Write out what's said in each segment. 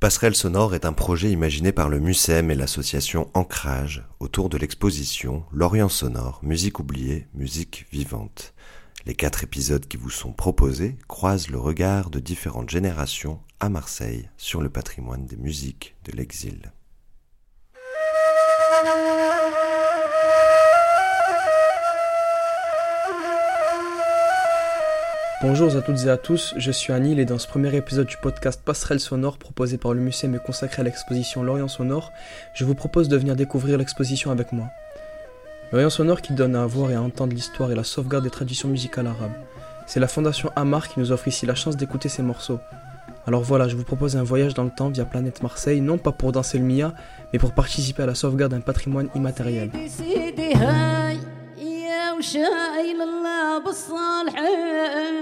Passerelle sonore est un projet imaginé par le MUSEM et l'association Ancrage autour de l'exposition L'Orient sonore, musique oubliée, musique vivante. Les quatre épisodes qui vous sont proposés croisent le regard de différentes générations à Marseille sur le patrimoine des musiques de l'exil. Bonjour à toutes et à tous, je suis Anil et dans ce premier épisode du podcast Passerelle sonore proposé par le musée et consacré à l'exposition L'Orient sonore, je vous propose de venir découvrir l'exposition avec moi. L'Orient sonore qui donne à voir et à entendre l'histoire et la sauvegarde des traditions musicales arabes. C'est la fondation Amar qui nous offre ici la chance d'écouter ces morceaux. Alors voilà, je vous propose un voyage dans le temps via Planète Marseille, non pas pour danser le Mia, mais pour participer à la sauvegarde d'un patrimoine immatériel. وشايل الله بالصالحين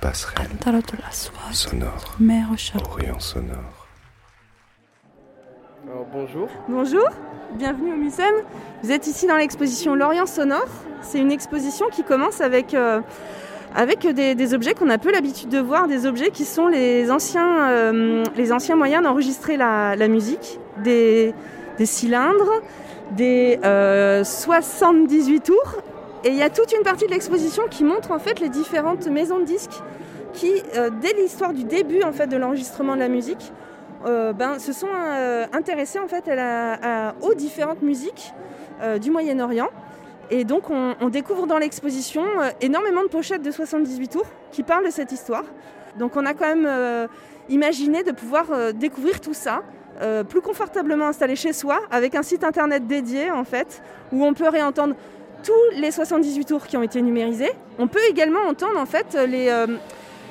Passerelle sonore, Orient sonore. Alors, bonjour. Bonjour, bienvenue au MUSEM. Vous êtes ici dans l'exposition L'Orient sonore. C'est une exposition qui commence avec euh, avec des, objets qu'on a peu l'habitude de voir, des objets qui sont les anciens, euh, les anciens moyens d'enregistrer la, musique, des, cylindres, des 78 euh, tours. Et il y a toute une partie de l'exposition qui montre en fait les différentes maisons de disques qui, euh, dès l'histoire du début en fait de l'enregistrement de la musique, ben, se sont intéressés en fait aux différentes musiques du Moyen-Orient. Et donc on, découvre dans l'exposition euh, énormément de pochettes de 78 tours qui parlent de cette histoire. Donc on a quand même euh, imaginé de pouvoir euh, découvrir tout ça plus confortablement installé chez soi avec un site internet dédié en fait où on peut réentendre tous les 78 tours qui ont été numérisés. On peut également entendre en fait les,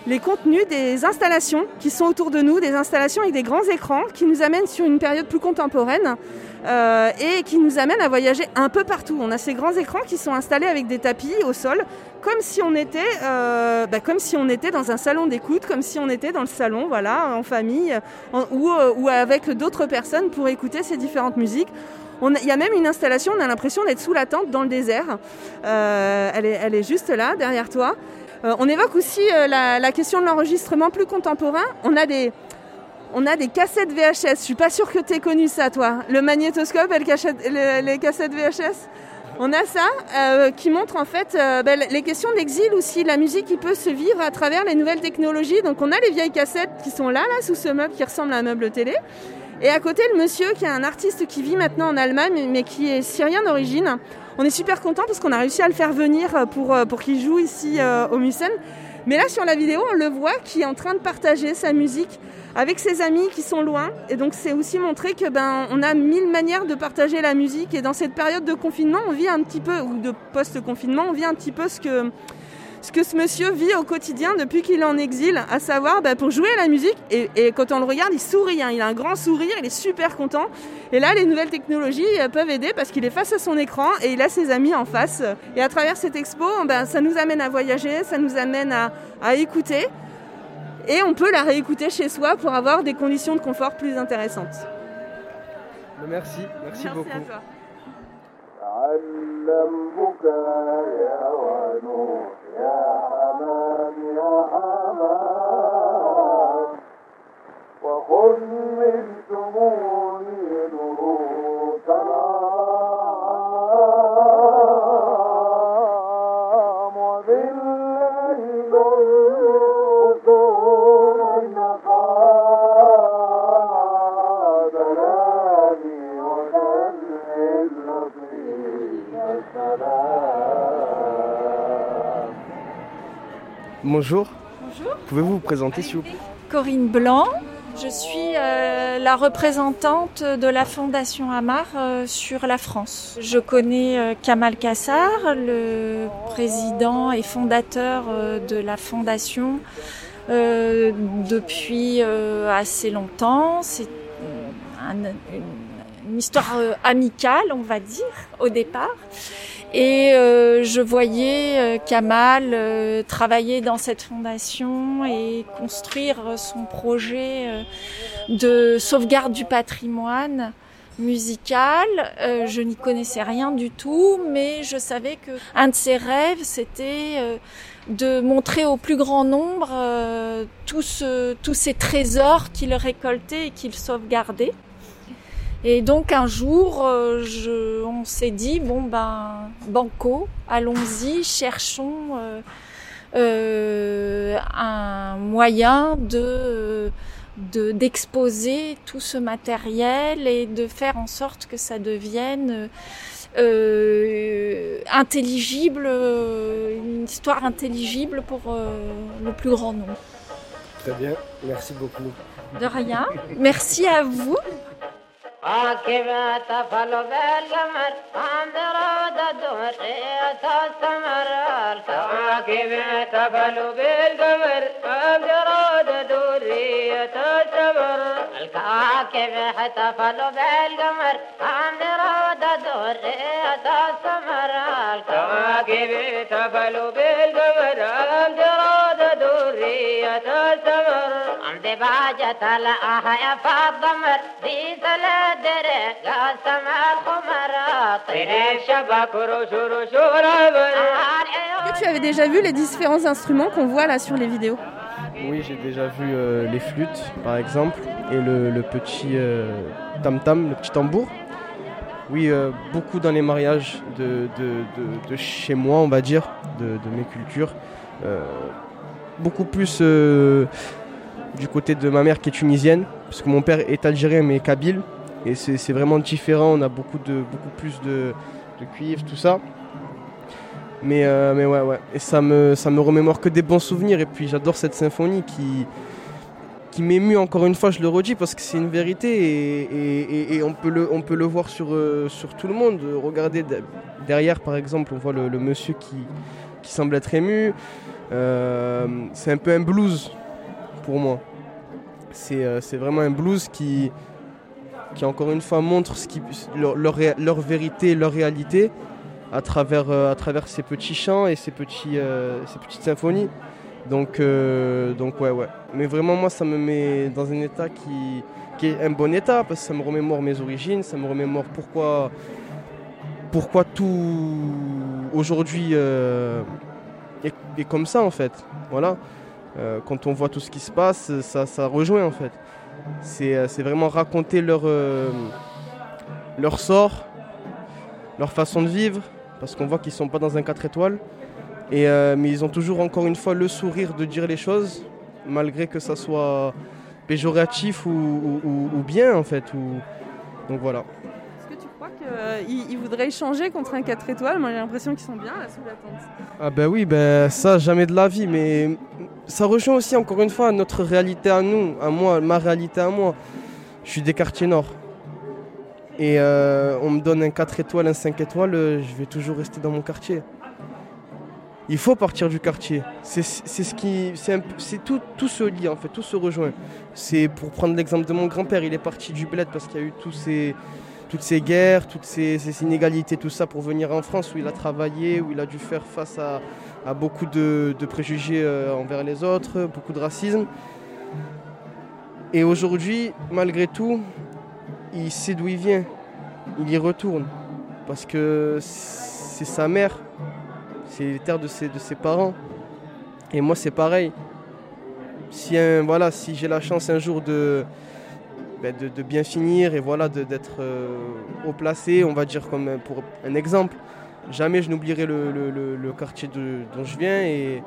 les contenus des installations qui sont autour de nous, des installations avec des grands écrans qui nous amènent sur une période plus contemporaine euh, et qui nous amènent à voyager un peu partout. On a ces grands écrans qui sont installés avec des tapis au sol, comme si on était, euh, bah, comme si on était dans un salon d'écoute, comme si on était dans le salon, voilà, en famille ou, euh, ou avec d'autres personnes pour écouter ces différentes musiques. Il y a même une installation, on a l'impression d'être sous la tente dans le désert. elle, est, juste là, derrière toi. Euh, on évoque aussi euh, la, question de l'enregistrement plus contemporain. On a des, cassettes VHS. Je suis pas sûre que tu aies connu ça, toi. Le magnétoscope et les cassettes VHS. On a ça euh, qui montre en fait ben, les questions d'exil aussi, la musique qui peut se vivre à travers les nouvelles technologies. Donc on a les vieilles cassettes qui sont là, sous ce meuble qui ressemble à un meuble télé. Et à côté, le monsieur qui est un artiste qui vit maintenant en Allemagne, mais qui est syrien d'origine. On est super content parce qu'on a réussi à le faire venir pour, euh, pour qu'il joue ici euh, au Musen. Mais là, sur la vidéo, on le voit qui est en train de partager sa musique avec ses amis qui sont loin. Et donc, c'est aussi montrer que ben, on a mille manières de partager la musique. Et dans cette période de confinement, on vit un petit peu, ou de post-confinement, on vit un petit peu ce que, ce que ce monsieur vit au quotidien depuis qu'il est en exil, à savoir bah, pour jouer à la musique. Et, quand on le regarde, il sourit, hein. il a un grand sourire, il est super content. Et là, les nouvelles technologies euh, peuvent aider parce qu'il est face à son écran et il a ses amis en face. Et à travers cette expo, ben, ça nous amène à voyager, ça nous amène à, écouter. Et on peut la réécouter chez soi pour avoir des conditions de confort plus intéressantes. Merci, merci, beaucoup. À toi. وخذ من ثمور Bonjour. Bonjour. Pouvez-vous vous présenter s'il vous plaît Corinne Blanc. Je suis euh, la représentante de la Fondation Amar euh, sur la France. Je connais euh, Kamal Kassar, le président et fondateur de la Fondation depuis assez longtemps. C'est une histoire amicale, on va dire, au départ. Et euh, je voyais euh, Kamal euh, travailler dans cette fondation et construire son projet de sauvegarde du patrimoine musical. je n'y connaissais rien du tout, mais je savais que un de ses rêves, c'était de montrer au plus grand nombre euh, tous ces trésors qu'il récoltait et qu'il sauvegardait. Et donc un jour, euh, je, on s'est dit bon ben banco, allons-y, cherchons euh, euh, un moyen de d'exposer tout ce matériel et de faire en sorte que ça devienne intelligible, une histoire intelligible pour le plus grand nombre. Très bien, merci beaucoup. De rien, merci à vous. عاكبة تفل بالقمر أنظر الدورية السمر عاكبة تفل بالقمر أنظر الدورية السمر الكاكب تفل بالقمر أنظر الدورية السمر الكاكب تفل بالقمر أنظر الدورية السمر عمدي باجة الأحيا فالضمر دي ثلاث est-ce que tu avais déjà vu les différents instruments qu'on voit là sur les vidéos Oui, j'ai déjà vu euh, les flûtes par exemple et le, petit tam-tam, le petit tambour. Oui, euh, beaucoup dans les mariages de, de, chez moi, on va dire, de, mes cultures. Euh, beaucoup plus du côté de ma mère qui est tunisienne, parce que mon père est algérien mais kabyle. Et c'est vraiment différent, on a beaucoup, de, beaucoup plus de, cuivre, tout ça. Mais, euh, mais ouais, ouais. Et ça me, ça me remémore que des bons souvenirs. Et puis j'adore cette symphonie qui, qui m'émue encore une fois, je le redis, parce que c'est une vérité et, et, on, peut le, on peut le voir sur, euh, sur tout le monde. Regardez derrière, par exemple, on voit le, monsieur qui, qui semble être ému. Euh, c'est un peu un blues pour moi. C'est vraiment un blues qui, qui encore une fois montrent ce qui, leur, leur, vérité, leur réalité à travers, euh, à travers ces petits chants et ces, petits, euh, ces petites symphonies. Donc, euh, donc ouais, ouais. Mais vraiment, moi, ça me met dans un état qui, qui, est un bon état parce que ça me remémore mes origines, ça me remémore pourquoi, pourquoi tout aujourd'hui est, comme ça en fait. Voilà. quand on voit tout ce qui se passe, ça, ça rejoint en fait. Euh, c'est vraiment raconter leur, euh, leur sort, leur façon de vivre, parce qu'on voit qu'ils ne sont pas dans un 4 étoiles. Et, euh, mais ils ont toujours encore une fois le sourire de dire les choses, malgré que ça soit péjoratif ou, bien en fait. Donc voilà. Est-ce que tu crois qu'ils voudraient changer contre un 4 étoiles? Moi j'ai l'impression qu'ils sont bien là sous la tente. Ah ben oui, ben ça jamais de la vie, mais ça rejoint aussi encore une fois notre réalité à nous, à moi, ma réalité à moi. Je suis des quartiers nord. Et euh, on me donne un 4 étoiles, un 5 étoiles, euh, je vais toujours rester dans mon quartier. Il faut partir du quartier. C'est ce qui, c'est tout, tout se lie en fait, tout se rejoint. C'est pour prendre l'exemple de mon grand-père, il est parti du bled parce qu'il y a eu ces, toutes ces guerres, toutes ces, inégalités, tout ça pour venir en France où il a travaillé, où il a dû faire face à, beaucoup de, préjugés euh, envers les autres, beaucoup de racisme. Et aujourd'hui, malgré tout, il sait d'où il vient. Il y retourne. Parce que c'est sa mère, c'est les terres de ses, de parents. Et moi, c'est pareil. Si, voilà, si j'ai la chance un jour de, ben, de, bien finir et voilà d'être euh, haut placé, on va dire comme pour un exemple. Jamais je n'oublierai le, quartier dont je viens et,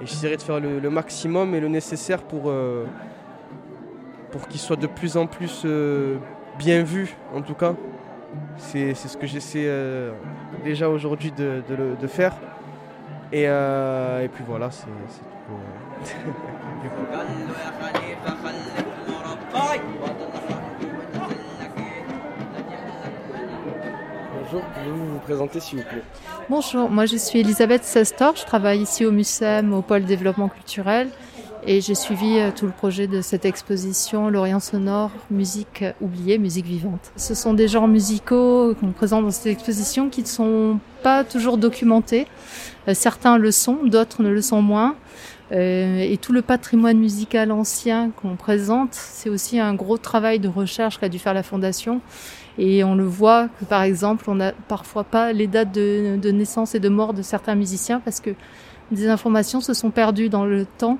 j'essaierai de faire le, maximum et le nécessaire pour, euh, pour qu'il soit de plus en plus euh, bien vu en tout cas. C'est ce que j'essaie déjà aujourd'hui de, faire. Et, et, puis voilà, c'est tout. Bonjour, pouvez-vous vous présenter s'il vous plaît? Bonjour, moi je suis Elisabeth Sestor, je travaille ici au MUSEM, au pôle développement culturel, et j'ai suivi euh, tout le projet de cette exposition L'Orient sonore, musique oubliée, musique vivante. Ce sont des genres musicaux qu'on présente dans cette exposition qui ne sont pas toujours documentés. Euh, certains le sont, d'autres ne le sont moins. Euh, et tout le patrimoine musical ancien qu'on présente, c'est aussi un gros travail de recherche qu'a dû faire la Fondation. Et on le voit que par exemple, on n'a parfois pas les dates de, naissance et de mort de certains musiciens parce que des informations se sont perdues dans le temps.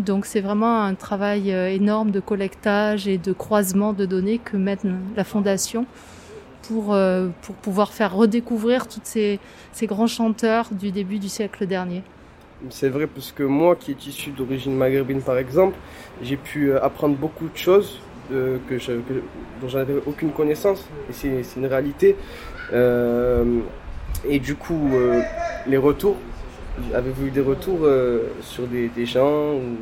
Donc c'est vraiment un travail énorme de collectage et de croisement de données que mène la fondation pour, pour pouvoir faire redécouvrir tous ces, ces grands chanteurs du début du siècle dernier. C'est vrai parce que moi qui est issu d'origine maghrébine par exemple, j'ai pu apprendre beaucoup de choses que je, dont j'avais aucune connaissance. Et c'est une réalité. Euh, et du coup, euh, les retours, avez-vous eu des retours euh, sur des, gens ou...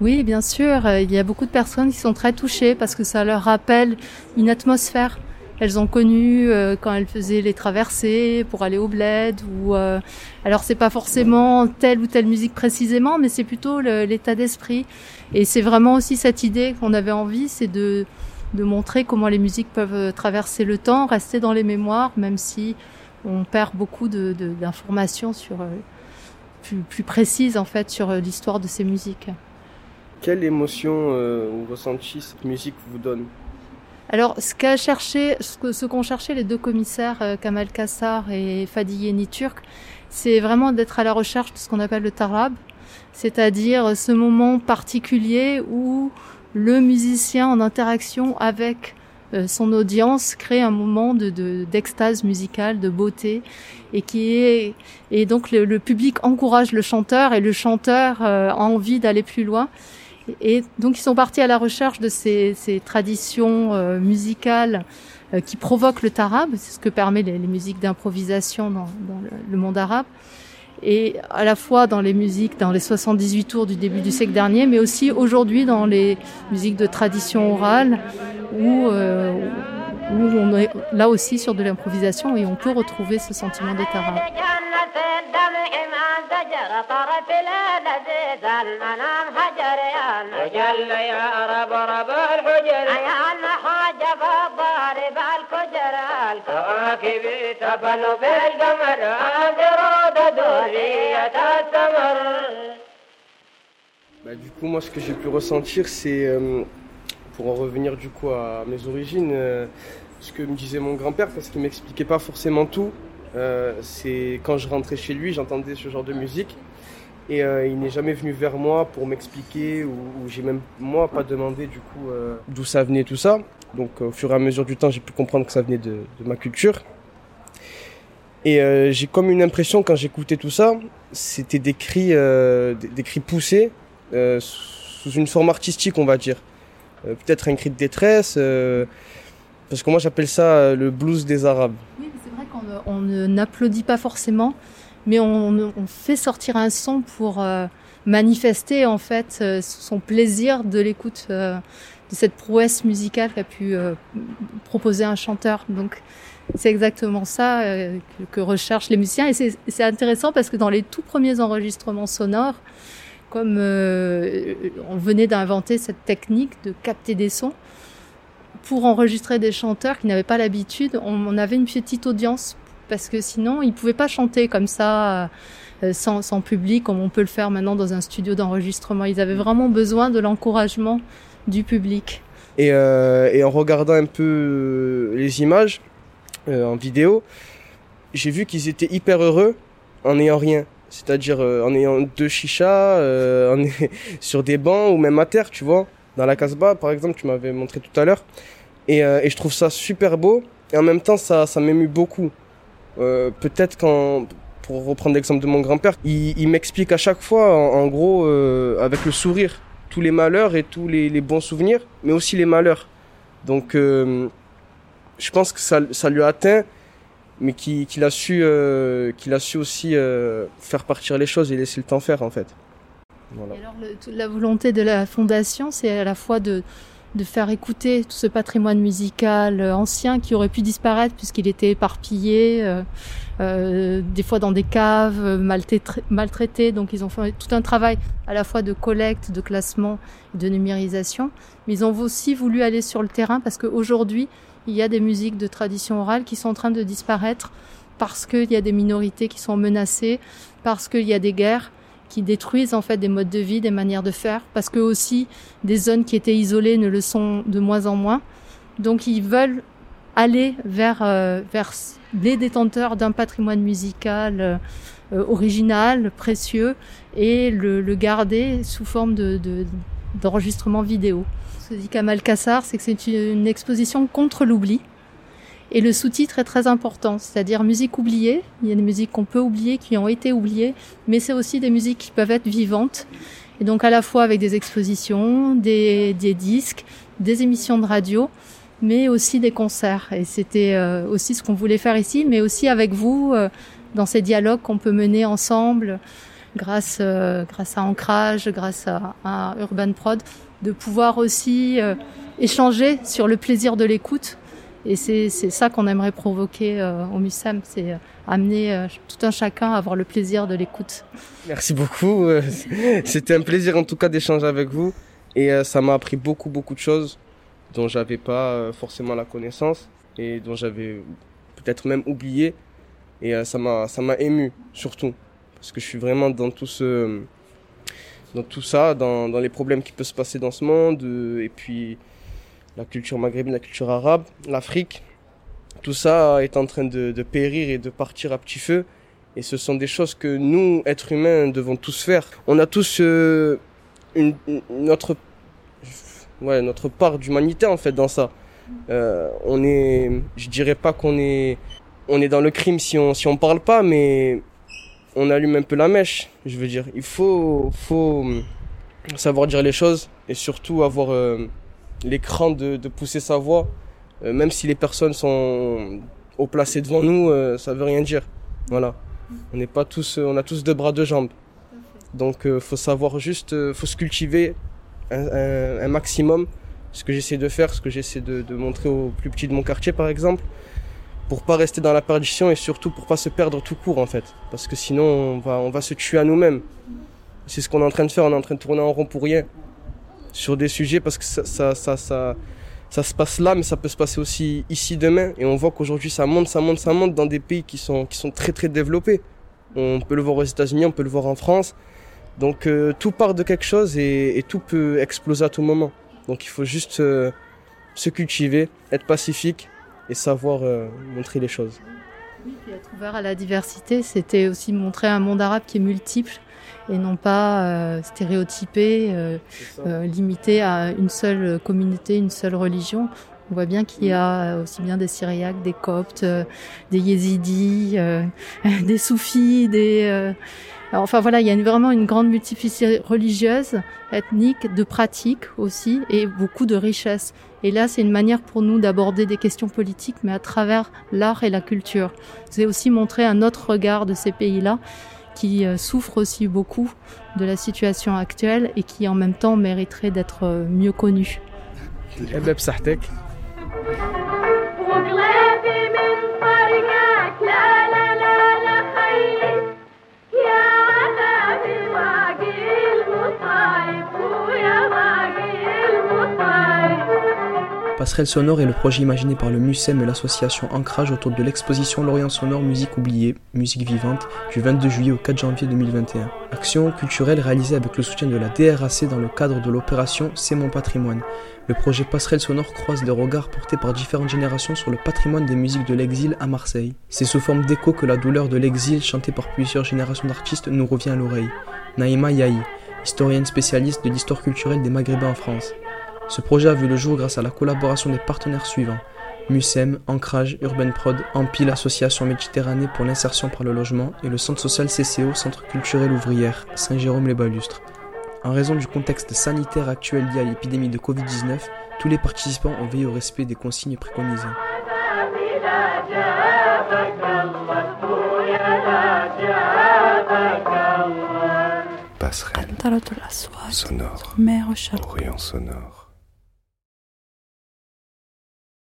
Oui, bien sûr. Il y a beaucoup de personnes qui sont très touchées parce que ça leur rappelle une atmosphère. Elles ont connu euh, quand elles faisaient les traversées pour aller au bled ou euh, alors c'est pas forcément telle ou telle musique précisément mais c'est plutôt l'état d'esprit. Et c'est vraiment aussi cette idée qu'on avait envie c'est de montrer comment les musiques peuvent euh, traverser le temps, rester dans les mémoires même si on perd beaucoup d'informations de, sur plus, plus précises en fait sur l'histoire de ces musiques. Quelle émotion ou ressenti cette musique vous donne? Alors, ce qu'a cherché, ce qu'ont cherché les deux commissaires, euh, Kamal Kassar et Fadi Yeni Turk, c'est vraiment d'être à la recherche de ce qu'on appelle le tarab, c'est-à-dire ce moment particulier où le musicien en interaction avec euh, son audience crée un moment de d'extase musicale, de beauté, et qui est et donc le, public encourage le chanteur et le chanteur euh, a envie d'aller plus loin. Et donc ils sont partis à la recherche de ces, ces traditions euh, musicales euh, qui provoquent le tarab, c'est ce que permet les, les musiques d'improvisation dans, dans le, monde arabe, et à la fois dans les musiques, dans les 78 tours du début du siècle dernier, mais aussi aujourd'hui dans les musiques de tradition orale, où, euh, où on est là aussi sur de l'improvisation et on peut retrouver ce sentiment de tarab. Bah, du coup, moi, ce que j'ai pu ressentir, c'est, euh, pour en revenir du coup à mes origines, euh, ce que me disait mon grand-père, parce qu'il m'expliquait pas forcément tout. Euh, c'est quand je rentrais chez lui, j'entendais ce genre de musique. Et il n'est jamais venu vers moi pour m'expliquer ou, j'ai même moi pas demandé du coup d'où ça venait tout ça. Donc au fur et à mesure du temps, j'ai pu comprendre que ça venait de ma culture. Et euh, j'ai comme une impression quand j'écoutais tout ça, c'était des cris, des, des, cris poussés sous une forme artistique, on va dire. Peut-être un cri de détresse, parce que moi j'appelle ça le blues des Arabes. Oui, c'est vrai qu'on n'applaudit pas forcément mais on, on, fait sortir un son pour euh, manifester en fait euh, son plaisir de l'écoute euh, de cette prouesse musicale qu'a pu euh, proposer un chanteur. Donc c'est exactement ça euh, que, recherchent les musiciens et c'est intéressant parce que dans les tout premiers enregistrements sonores, comme on venait d'inventer cette technique de capter des sons, pour enregistrer des chanteurs qui n'avaient pas l'habitude, on, avait une petite audience parce que sinon ils pouvaient pas chanter comme ça euh, sans, sans, public comme on peut le faire maintenant dans un studio d'enregistrement. Ils avaient vraiment besoin de l'encouragement du public. Euh, et, en regardant un peu les images euh, en vidéo, j'ai vu qu'ils étaient hyper heureux en n'ayant rien. C'est-à-dire euh, en ayant deux chichas, euh, sur des bancs ou même à terre, tu vois. Dans la Casbah, par exemple, tu m'avais montré tout à l'heure. Et, je trouve ça super beau. Et en même temps, ça, ça m'émue beaucoup. Peut-être quand, pour reprendre l'exemple de mon grand-père, il, m'explique à chaque fois, en, gros, avec le sourire, tous les malheurs et tous les, les bons souvenirs, mais aussi les malheurs. Donc, je pense que ça, ça lui a atteint, mais qu'il qu a su, euh, qu'il su aussi euh, faire partir les choses et laisser le temps faire, en fait. Et alors, la volonté de la fondation, c'est à la fois de de faire écouter tout ce patrimoine musical euh, ancien qui aurait pu disparaître puisqu'il était éparpillé, euh, des fois dans des caves, maltraités. Donc ils ont fait tout un travail à la fois de collecte, de classement, de numérisation. Mais ils ont aussi voulu aller sur le terrain parce qu'aujourd'hui, il y a des musiques de tradition orale qui sont en train de disparaître parce qu'il y a des minorités qui sont menacées, parce qu'il y a des guerres qui détruisent en fait des modes de vie, des manières de faire, parce que aussi des zones qui étaient isolées ne le sont de moins en moins. Donc ils veulent aller vers euh, vers les détenteurs d'un patrimoine musical original, précieux, et le, garder sous forme de, d'enregistrement vidéo. Ce dit Kamal Kassar, c'est que c'est une exposition contre l'oubli. Et le sous-titre est très important, c'est-à-dire musique oubliée. Il y a des musiques qu'on peut oublier, qui ont été oubliées, mais c'est aussi des musiques qui peuvent être vivantes. Et donc à la fois avec des expositions, des, des disques, des émissions de radio, mais aussi des concerts. Et c'était euh, aussi ce qu'on voulait faire ici, mais aussi avec vous, euh, dans ces dialogues qu'on peut mener ensemble, grâce, euh, grâce à Ancrage, grâce à, à, Urban Prod, de pouvoir aussi échanger sur le plaisir de l'écoute et c'est ça qu'on aimerait provoquer euh, au MUSEM, c'est euh, amener euh, tout un chacun à avoir le plaisir de l'écoute. Merci beaucoup. C'était un plaisir en tout cas d'échanger avec vous. Et ça m'a appris beaucoup, beaucoup de choses dont j'avais pas forcément la connaissance et dont j'avais peut-être même oublié. Et ça m'a ému surtout parce que je suis vraiment dans tout ce dans tout ça, dans, les problèmes qui peuvent se passer dans ce monde et puis la culture maghrébine, la culture arabe, l'Afrique. Tout ça est en train de, périr et de partir à petit feu. Et ce sont des choses que nous, êtres humains, devons tous faire. On a tous euh, une, notre, ouais, notre part d'humanité en fait dans ça. Euh, on est, je dirais pas qu'on est, on est dans le crime si on si on parle pas, mais on allume un peu la mèche. Je veux dire, il faut faut savoir dire les choses et surtout avoir euh, l'écran de, de, pousser sa voix, euh, même si les personnes sont au placé devant nous, euh, ça veut rien dire. Voilà. On n'est pas tous, on a tous deux bras, deux jambes. Donc, euh, faut savoir juste, euh, faut se cultiver un, un, un maximum. Ce que j'essaie de faire, ce que j'essaie de, de, montrer aux plus petits de mon quartier, par exemple, pour pas rester dans la perdition et surtout pour pas se perdre tout court, en fait. Parce que sinon, on va, on va se tuer à nous-mêmes. C'est ce qu'on est en train de faire. On est en train de tourner en rond pour rien sur des sujets parce que ça, ça, ça, ça, ça se passe là, mais ça peut se passer aussi ici demain. Et on voit qu'aujourd'hui, ça monte, ça monte, ça monte dans des pays qui sont, qui sont très, très développés. On peut le voir aux États-Unis, on peut le voir en France. Donc euh, tout part de quelque chose et, tout peut exploser à tout moment. Donc il faut juste euh, se cultiver, être pacifique et savoir euh, montrer les choses. Oui, puis être ouvert à la diversité, c'était aussi montrer un monde arabe qui est multiple et non pas euh, stéréotypé, euh, euh, limité à une seule communauté, une seule religion. On voit bien qu'il y a aussi bien des Syriaques, des Coptes, euh, des Yézidis, euh, des Soufis, des... Euh, enfin voilà, il y a vraiment une grande multiplicité religieuse, ethnique, de pratiques aussi, et beaucoup de richesses. Et là, c'est une manière pour nous d'aborder des questions politiques, mais à travers l'art et la culture. C'est aussi montrer un autre regard de ces pays-là qui euh, souffrent aussi beaucoup de la situation actuelle et qui en même temps mériteraient d'être euh, mieux connus. Passerelle sonore est le projet imaginé par le MUSEM et l'association Ancrage autour de l'exposition Lorient sonore musique oubliée, musique vivante du 22 juillet au 4 janvier 2021. Action culturelle réalisée avec le soutien de la DRAC dans le cadre de l'opération C'est mon patrimoine. Le projet Passerelle sonore croise des regards portés par différentes générations sur le patrimoine des musiques de l'exil à Marseille. C'est sous forme d'écho que la douleur de l'exil chantée par plusieurs générations d'artistes nous revient à l'oreille. Naïma Yahi, historienne spécialiste de l'histoire culturelle des Maghrébins en France. Ce projet a vu le jour grâce à la collaboration des partenaires suivants MUSEM, Ancrage, Urban Prod, Ampil, Association Méditerranée pour l'insertion par le logement et le centre social CCO, Centre culturel ouvrière, Saint-Jérôme-les-Balustres. En raison du contexte sanitaire actuel lié à l'épidémie de Covid-19, tous les participants ont veillé au respect des consignes préconisées. Passerelle sonore, Orient sonore.